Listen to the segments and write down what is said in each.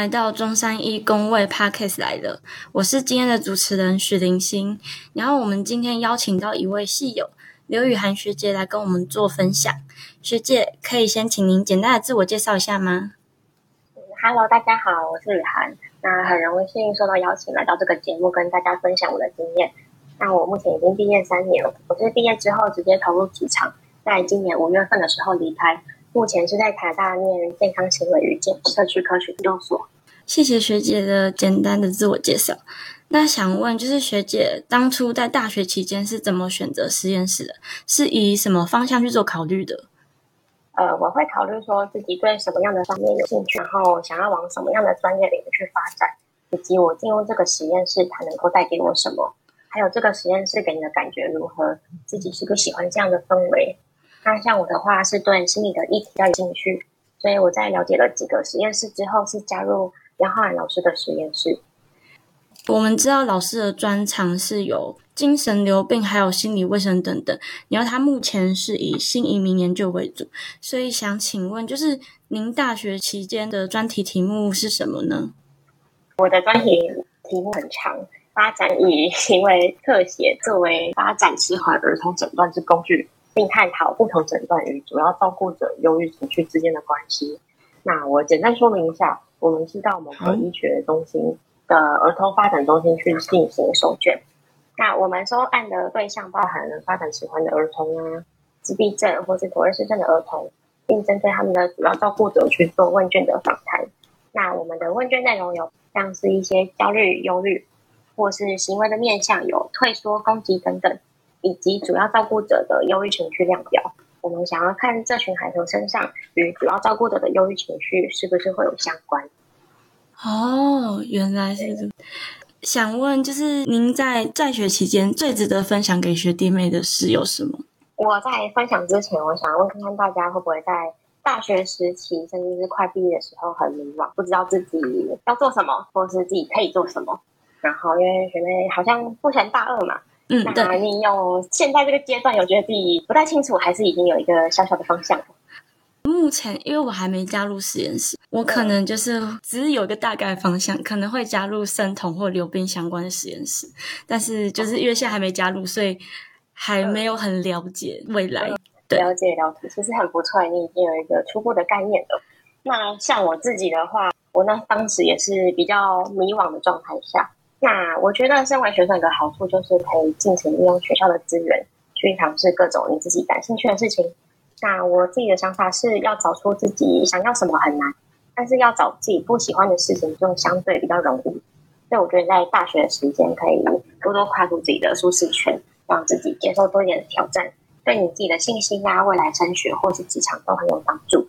来到中山一工位 Parkes 来了，我是今天的主持人许林欣。然后我们今天邀请到一位戏友刘雨涵学姐来跟我们做分享。学姐可以先请您简单的自我介绍一下吗？Hello，大家好，我是雨涵。那很荣幸受到邀请来到这个节目，跟大家分享我的经验。那我目前已经毕业三年了，我是毕业之后直接投入职场，在今年五月份的时候离开。目前是在台大念健康行为与健社区科学研究所。谢谢学姐的简单的自我介绍。那想问，就是学姐当初在大学期间是怎么选择实验室的？是以什么方向去做考虑的？呃，我会考虑说自己对什么样的方面有兴趣，然后想要往什么样的专业领域去发展，以及我进入这个实验室它能够带给我什么，还有这个实验室给你的感觉如何，自己是不是喜欢这样的氛围。那像我的话是对心理的议题比较有兴趣，所以我在了解了几个实验室之后，是加入杨浩然老师的实验室。我们知道老师的专长是有精神流病，还有心理卫生等等。然后他目前是以新移民研究为主，所以想请问，就是您大学期间的专题题目是什么呢？我的专题题目很长，发展以行为特写作为发展迟缓儿童诊断之工具。并探讨不同诊断与主要照顾者忧郁情绪之间的关系。那我简单说明一下，我们是到某个医学中心的儿童发展中心去进行收卷。那我们收案的对象包含了发展迟缓的儿童啊、自闭症或是妥瑞氏症的儿童，并针对他们的主要照顾者去做问卷的访谈。那我们的问卷内容有像是一些焦虑、忧虑，或是行为的面向有退缩、攻击等等。以及主要照顾者的忧郁情绪量表，我们想要看这群孩童身上与主要照顾者的忧郁情绪是不是会有相关。哦，原来是这。想问，就是您在在学期间最值得分享给学弟妹的事有什么？我在分享之前，我想问看看大家会不会在大学时期，甚至是快毕业的时候很迷茫，不知道自己要做什么，或是自己可以做什么。然后，因为学妹好像目前大二嘛。嗯，那你有现在这个阶段有觉得自己不太清楚，还是已经有一个小小的方向？目前因为我还没加入实验室，我可能就是只是有一个大概方向，可能会加入生酮或流冰相关的实验室，但是就是因为现在还没加入，所以还没有很了解未来。了解了解，其实很不错，你已经有一个初步的概念了。那像我自己的话，我那当时也是比较迷惘的状态下。那我觉得，身为学生一个好处就是可以尽情利用学校的资源，去尝试各种你自己感兴趣的事情。那我自己的想法是要找出自己想要什么很难，但是要找自己不喜欢的事情就相对比较容易。所以我觉得在大学的时间可以多多跨出自己的舒适圈，让自己接受多一点挑战，对你自己的信心啊、未来升学或是职场都很有帮助。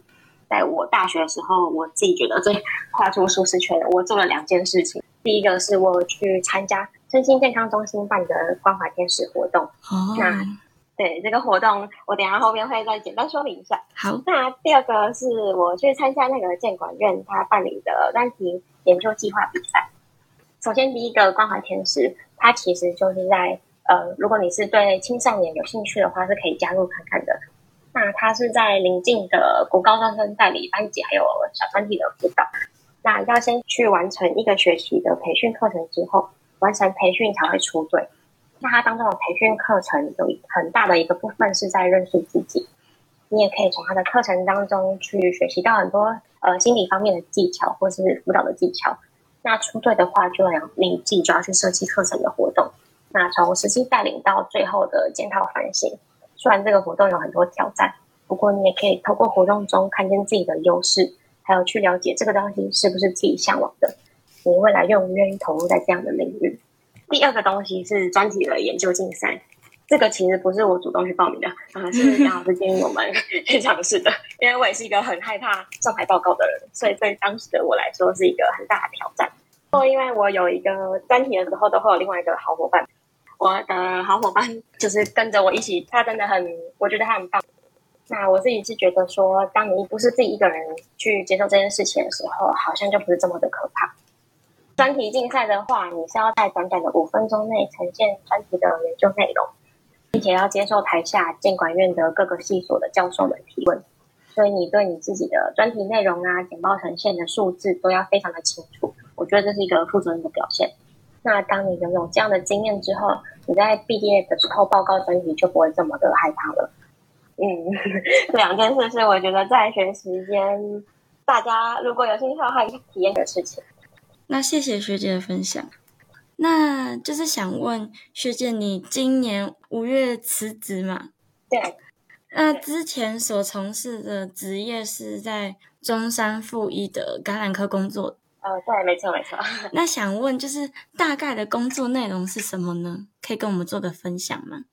在我大学的时候，我自己觉得最 跨出舒适圈，我做了两件事情。第一个是我去参加身心健康中心办的关怀天使活动。哦，那对这个活动，我等下后面会再简单说明一下。好，那第二个是我去参加那个建管院他办理的专题研究计划比赛。首先，第一个关怀天使，它其实就是在呃，如果你是对青少年有兴趣的话，是可以加入看看的。那它是在临近的国高中生代理班级还有小团体的辅导。那要先去完成一个学期的培训课程之后，完成培训才会出队。那它当中的培训课程有很大的一个部分是在认识自己。你也可以从他的课程当中去学习到很多呃心理方面的技巧或是辅导的技巧。那出队的话，就要你自己就要去设计课程的活动。那从实际带领到最后的检讨反省，虽然这个活动有很多挑战，不过你也可以透过活动中看见自己的优势。还有去了解这个东西是不是自己向往的，你未来愿不愿意投入在这样的领域？第二个东西是专题的研究竞赛，这个其实不是我主动去报名的，啊，是杨老师建议我们 去尝试的。因为我也是一个很害怕上台报告的人，所以对当时的我来说是一个很大的挑战。哦，因为我有一个专题的时候，都会有另外一个好伙伴，我的好伙伴就是跟着我一起，他真的很，我觉得他很棒。那我自己是觉得说，当你不是自己一个人去接受这件事情的时候，好像就不是这么的可怕。专题竞赛的话，你是要在短短的五分钟内呈现专题的研究内容，并且要接受台下监管院的各个系所的教授们提问。所以你对你自己的专题内容啊、简报呈现的数字都要非常的清楚。我觉得这是一个负责任的表现。那当你拥有这样的经验之后，你在毕业的时候报告专题就不会这么的害怕了。嗯，两件事是我觉得在学时间，大家如果有兴趣的话，可以体验的事情。那谢谢学姐的分享。那就是想问学姐，你今年五月辞职嘛？对。那之前所从事的职业是在中山附一的感染科工作。呃，对，没错，没错。那想问，就是大概的工作内容是什么呢？可以跟我们做个分享吗？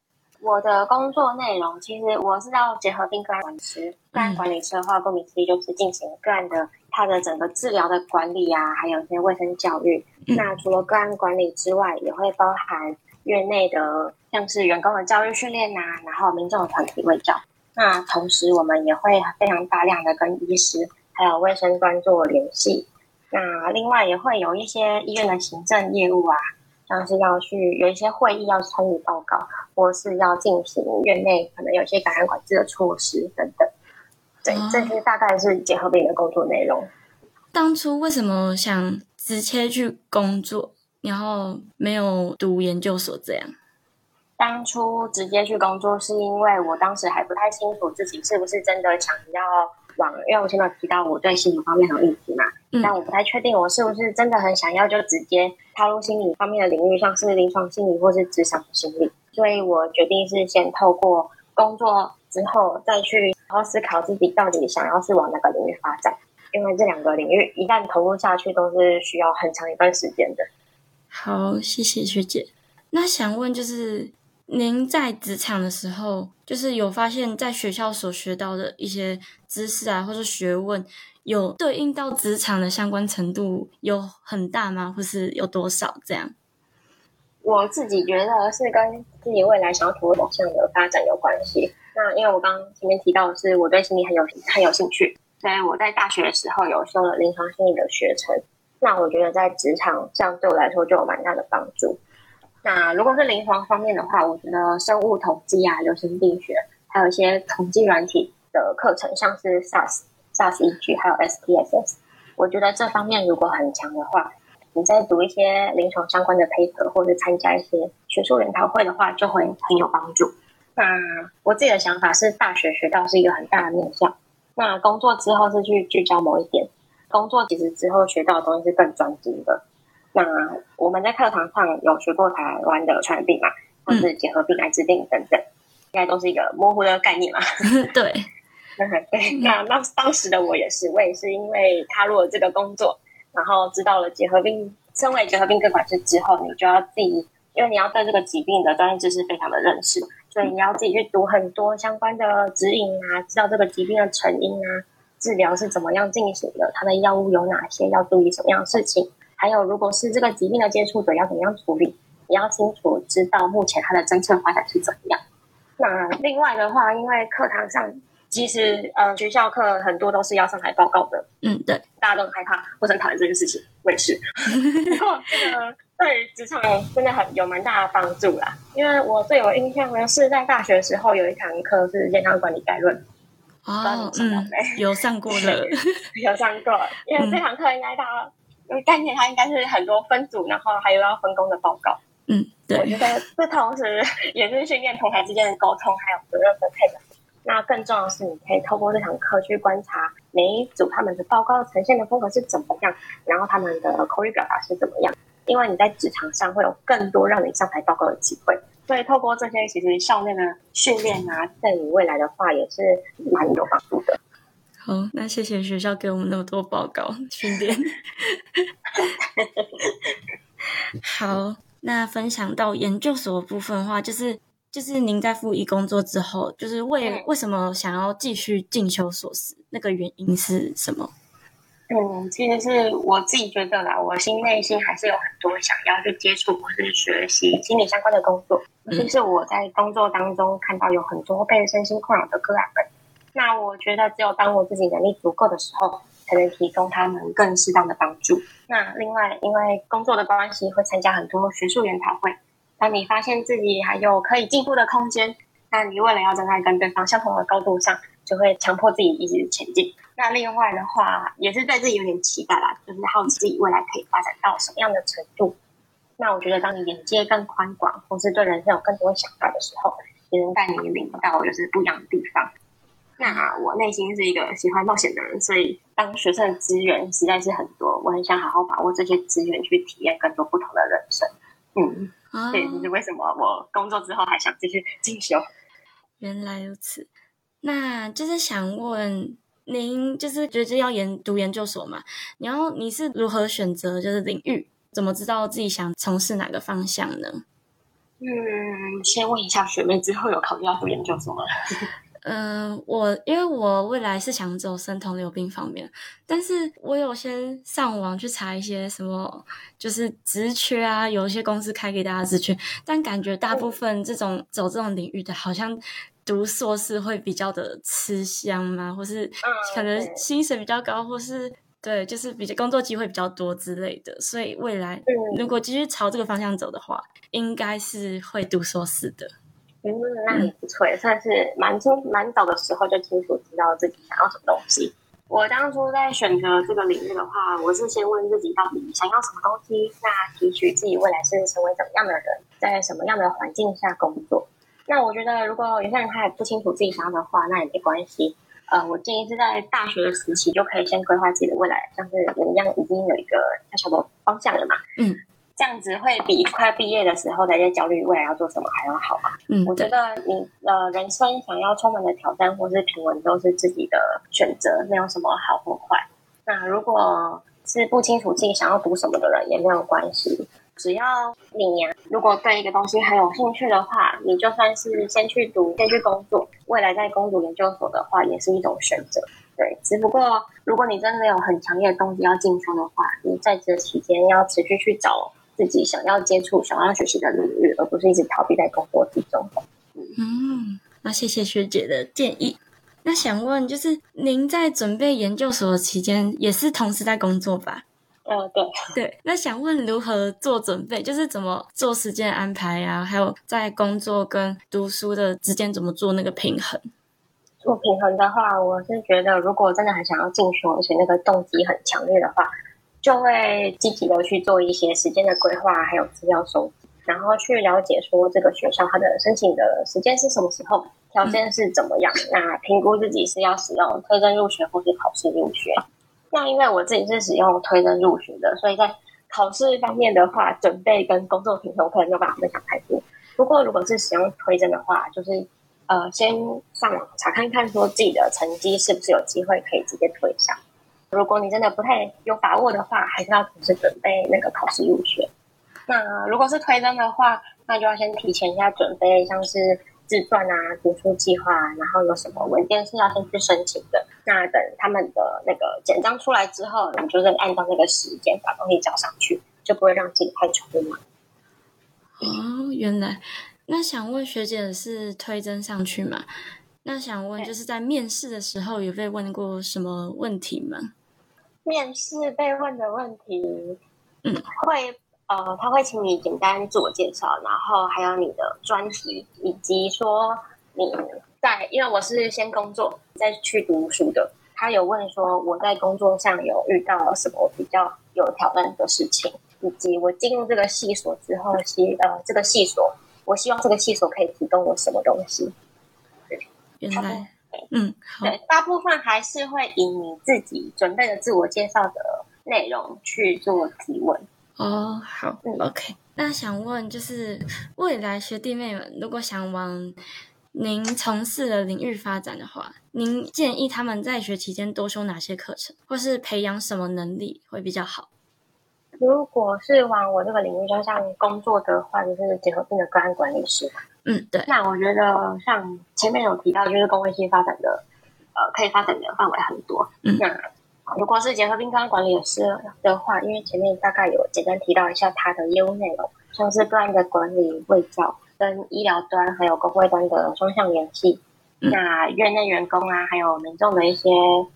我的工作内容，其实我是要结合病个案管理师。个案管理师的话，顾名思义就是进行个案的他的整个治疗的管理啊，还有一些卫生教育。那除了个案管理之外，也会包含院内的像是员工的教育训练呐，然后民众的团体卫教。那同时，我们也会非常大量的跟医师还有卫生官做联系。那另外也会有一些医院的行政业务啊。像是要去有一些会议要参与报告，或是要进行院内可能有些感染管制的措施等等。对，这些大概是结合病的工作内容。当初为什么想直接去工作，然后没有读研究所这样？当初直接去工作是因为我当时还不太清楚自己是不是真的想要。往，因为我前面提到我对心理方面很有意思嘛，但我不太确定我是不是真的很想要就直接踏入心理方面的领域，像是临床心理或是职场心理，所以我决定是先透过工作之后再去好好思考自己到底想要是往哪个领域发展，因为这两个领域一旦投入下去都是需要很长一段时间的。好，谢谢学姐。那想问就是。您在职场的时候，就是有发现，在学校所学到的一些知识啊，或者学问，有对应到职场的相关程度有很大吗？或是有多少？这样？我自己觉得是跟自己未来想要投入方向的发展有关系。那因为我刚前面提到的是，我对心理很有很有兴趣，所以我在大学的时候有修了临床心理的学程。那我觉得在职场上对我来说就有蛮大的帮助。那如果是临床方面的话，我觉得生物统计啊、流行病学，还有一些统计软体的课程，像是 SAS、SAS EG 还有 SPSS，我觉得这方面如果很强的话，你在读一些临床相关的 paper 或者参加一些学术研讨会的话，就会很有帮助。那我自己的想法是，大学学到是一个很大的面向，那工作之后是去聚焦某一点，工作其实之后学到的东西是更专精的。那我们在课堂上有学过台湾的传染病嘛，或是结核病、艾滋病等等，应该都是一个模糊的概念嘛。对，对。那那当时的我也是，我也是因为踏入了这个工作，然后知道了结核病，身为结核病个管师之后，你就要自己，因为你要对这个疾病的专业知识非常的认识，所以你要自己去读很多相关的指引啊，知道这个疾病的成因啊，治疗是怎么样进行的，它的药物有哪些，要注意什么样的事情。还有，如果是这个疾病的接触者，要怎么样处理？你要清楚知道目前它的政策发展是怎么样。那另外的话，因为课堂上其实呃学校课很多都是要上台报告的，嗯，对，大家都很害怕或者讨厌这件事情，我也是。不过这个对职场真的很有蛮大的帮助啦。因为我最有印象的是在大学的时候有一堂课是健康管理概论，哦，嗯，有上过的，有上过，因为这堂课应该大家。因为概念它应该是很多分组，然后还有要分工的报告。嗯，对。我觉得这同时也是训练同台之间的沟通，还有责任分配的。那更重要的是，你可以透过这堂课去观察每一组他们的报告呈现的风格是怎么样，然后他们的口语表达是怎么样。因为你在职场上会有更多让你上台报告的机会，所以透过这些其实校内的训练啊，对你未来的话也是蛮有帮助的。好，那谢谢学校给我们那么多报告训练。好，那分享到研究所的部分的话，就是就是您在复一工作之后，就是为为什么想要继续进修硕士？那个原因是什么？嗯，其实是我自己觉得啦，我心内心还是有很多想要去接触或是学习心理相关的工作。就是我在工作当中看到有很多被身心困扰的个案们。那我觉得，只有当我自己能力足够的时候，才能提供他们更适当的帮助。那另外，因为工作的关系，会参加很多学术研讨会。当你发现自己还有可以进步的空间，那你为了要站在跟对方相同的高度上，就会强迫自己一直前进。那另外的话，也是对自己有点期待啦，就是好奇自己未来可以发展到什么样的程度。那我觉得，当你眼界更宽广，或是对人生有更多想法的时候，也能带你领到就是不一样的地方。那我内心是一个喜欢冒险的人，所以当学生的资源实在是很多，我很想好好把握这些资源，去体验更多不同的人生。嗯，这也是为什么我工作之后还想继续进修。原来如此，那就是想问您，就是觉得要研读研究所嘛？然后你是如何选择就是领域？怎么知道自己想从事哪个方向呢？嗯，先问一下学妹，之后有考虑要读研究所吗？嗯，我因为我未来是想走生酮流病方面，但是我有先上网去查一些什么，就是职缺啊，有一些公司开给大家职缺，但感觉大部分这种走这种领域的，好像读硕士会比较的吃香嘛，或是可能薪水比较高，或是对，就是比较工作机会比较多之类的，所以未来如果继续朝这个方向走的话，应该是会读硕士的。嗯，那也不错，也算是蛮清蛮早的时候就清楚知道自己想要什么东西。我当初在选择这个领域的话，我是先问自己到底想要什么东西，那提取自己未来是成为怎么样的人，在什么样的环境下工作。那我觉得，如果有些人他也不清楚自己想要的话，那也没关系。呃，我建议是在大学的时期就可以先规划自己的未来，像是我一样已经有一个小小的方向了嘛。嗯。这样子会比快毕业的时候在焦虑未来要做什么还要好啊！嗯，我觉得你呃人生想要充满的挑战或是平稳都是自己的选择，没有什么好或坏。那如果是不清楚自己想要读什么的人也没有关系，只要你呀，如果对一个东西很有兴趣的话，你就算是先去读，先去工作，未来在攻读研究所的话也是一种选择。对，只不过如果你真的有很强烈的动机要进修的话，你在这期间要持续去找。自己想要接触、想要学习的领域，而不是一直逃避在工作之中。嗯，那谢谢学姐的建议。那想问，就是您在准备研究所期间，也是同时在工作吧？呃，对对。那想问如何做准备，就是怎么做时间安排啊？还有在工作跟读书的之间怎么做那个平衡？做平衡的话，我是觉得，如果真的很想要进修，而且那个动机很强烈的话。就会积极的去做一些时间的规划，还有资料收集，然后去了解说这个学校它的申请的时间是什么时候，条件是怎么样，那评估自己是要使用推甄入学或是考试入学。那因为我自己是使用推甄入学的，所以在考试方面的话，准备跟工作平衡可能没有办法分享太多。不过如果是使用推甄的话，就是呃先上网查看看说自己的成绩是不是有机会可以直接推上。如果你真的不太有把握的话，还是要同时准备那个考试入学。那如果是推甄的话，那就要先提前一下准备，像是自传啊、读书计划，然后有什么文件是要先去申请的。那等他们的那个简章出来之后，你就是按照那个时间把东西交上去，就不会让自己太匆忙。哦，原来那想问学姐是推甄上去吗？那想问就是在面试的时候有被问过什么问题吗？面试被问的问题，嗯，会呃，他会请你简单自我介绍，然后还有你的专题，以及说你在，因为我是先工作再去读书的，他有问说我在工作上有遇到什么比较有挑战的事情，以及我进入这个系所之后，希呃这个系所，我希望这个系所可以提供我什么东西？原来。嗯，对，大部分还是会以你自己准备的自我介绍的内容去做提问。哦，好嗯，OK。那想问，就是未来学弟妹们如果想往您从事的领域发展的话，您建议他们在学期间多修哪些课程，或是培养什么能力会比较好？如果是往我这个领域，就像工作的话，就是结合性的个案管理师。嗯，对。那我觉得像前面有提到，就是公卫系发展的，呃，可以发展的范围很多。嗯，那如果是结合病康管理师的话，因为前面大概有简单提到一下它的业务内容，像是个案的管理、卫教跟医疗端还有工会端的双向联系。那院内员工啊，还有民众的一些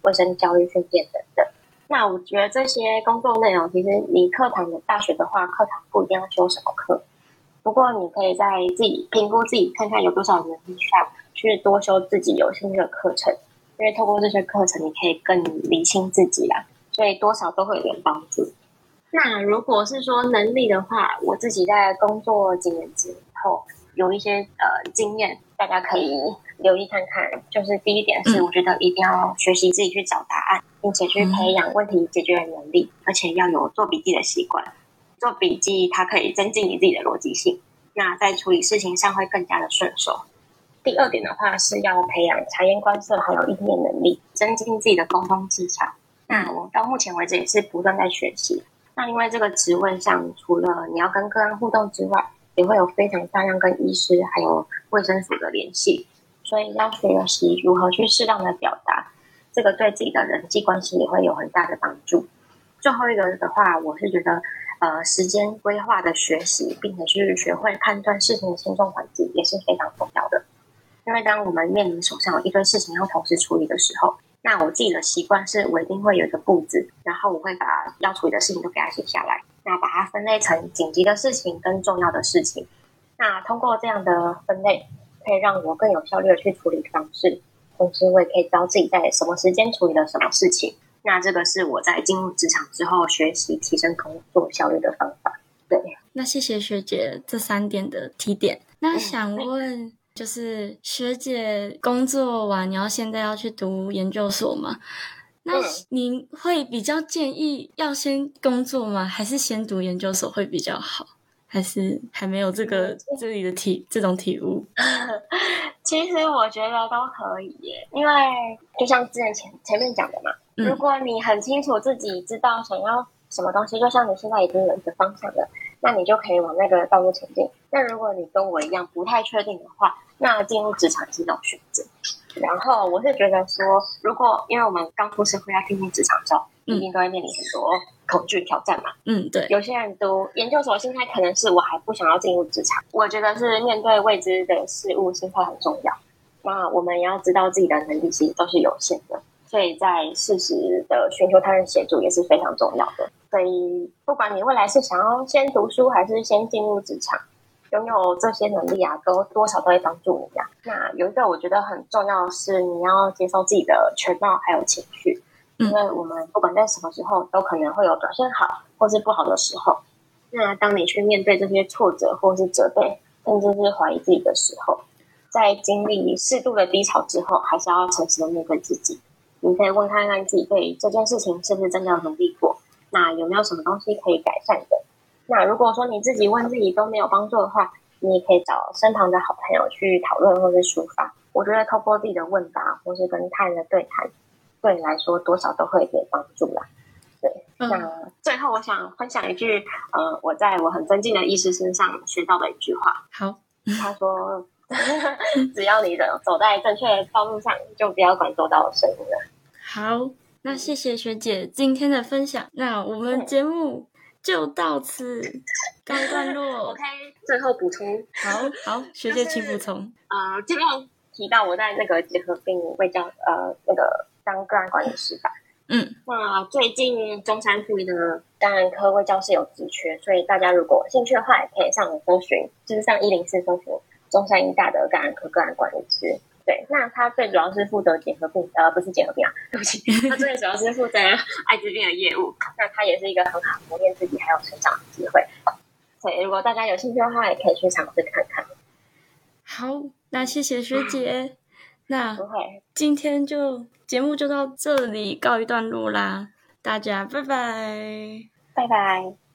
卫生教育训练等等。那我觉得这些工作内容，其实你课堂的大学的话，课堂不一定要修什么课。不过你可以在自己评估自己，看看有多少能力上去多修自己有兴趣的课程，因为透过这些课程，你可以更理清自己啦，所以多少都会有点帮助。那如果是说能力的话，我自己在工作几年之后有一些呃经验，大家可以留意看看。就是第一点是，我觉得一定要学习自己去找答案，并且去培养问题解决的能力，而且要有做笔记的习惯。做笔记它可以增进你自己的逻辑性，那在处理事情上会更加的顺手。第二点的话是要培养察言观色还有应变能力，增进自己的沟通技巧。那我到目前为止也是不断在学习。那因为这个职位上，除了你要跟个案互动之外，也会有非常大量跟医师还有卫生署的联系，所以要学习如何去适当的表达，这个对自己的人际关系也会有很大的帮助。最后一个的话，我是觉得，呃，时间规划的学习，并且去学会判断事情的轻重缓急，也是非常重要的。因为当我们面临手上有一堆事情要同时处理的时候，那我自己的习惯是，我一定会有一个布置，然后我会把要处理的事情都给它写下来，那把它分类成紧急的事情跟重要的事情。那通过这样的分类，可以让我更有效率的去处理方式，同时我也可以知道自己在什么时间处理了什么事情。那这个是我在进入职场之后学习提升工作效率的方法。对，那谢谢学姐这三点的提点。那想问。就是学姐工作完，然后现在要去读研究所吗？那您会比较建议要先工作吗？还是先读研究所会比较好？还是还没有这个这里的体这种体悟？其实我觉得都可以，耶，因为就像之前前前面讲的嘛，如果你很清楚自己知道想要什么东西，就像你现在已经有一个方向了。那你就可以往那个道路前进。那如果你跟我一样不太确定的话，那进入职场是一种选择。然后我是觉得说，如果因为我们刚出社会要进入职场之后，一定都会面临很多恐惧挑战嘛。嗯，对。有些人读研究所心态可能是我还不想要进入职场。我觉得是面对未知的事物，心态很重要。那我们也要知道自己的能力其实都是有限的，所以在适时的寻求他人协助也是非常重要的。所以，不管你未来是想要先读书还是先进入职场，拥有这些能力啊，都多少都会帮助你呀。那有一个我觉得很重要的是，你要接受自己的全貌还有情绪，因为我们不管在什么时候都可能会有表现好或是不好的时候。那当你去面对这些挫折或是责备，甚至是怀疑自己的时候，在经历适度的低潮之后，还是要诚实的面对自己。你可以问看看自己对这件事情是不是真的有努力过。那有没有什么东西可以改善的？那如果说你自己问自己都没有帮助的话，你也可以找身旁的好朋友去讨论或是抒发。我觉得透过自己的问答或是跟他人的对谈，对你来说多少都会有点帮助啦。对，那最后我想分享一句，呃，我在我很尊敬的医师身上学到的一句话。好，他说：“ 只要你的走在正确的道路上，就不要管多大的声音了。”好。那谢谢学姐今天的分享，那我们节目就到此告一段落。OK，最后补充，好好，学姐请补充。呃，前面提到我在那个结核病卫教呃那个当个案管理师吧。嗯，那最近中山附一的个案科卫教室有职缺，所以大家如果兴趣的话，也可以上网搜寻，就是上一零四搜寻中山医大的感染科个案管理师。对，那他最主要是负责结核病，呃，不是结核病啊，对不起，他最主要是负责艾滋病的业务。那他也是一个很好磨练自己还有成长的机会。所以，如果大家有兴趣的话，也可以去尝试看看。好，那谢谢学姐。那今天就节目就到这里告一段落啦，大家拜拜，拜拜。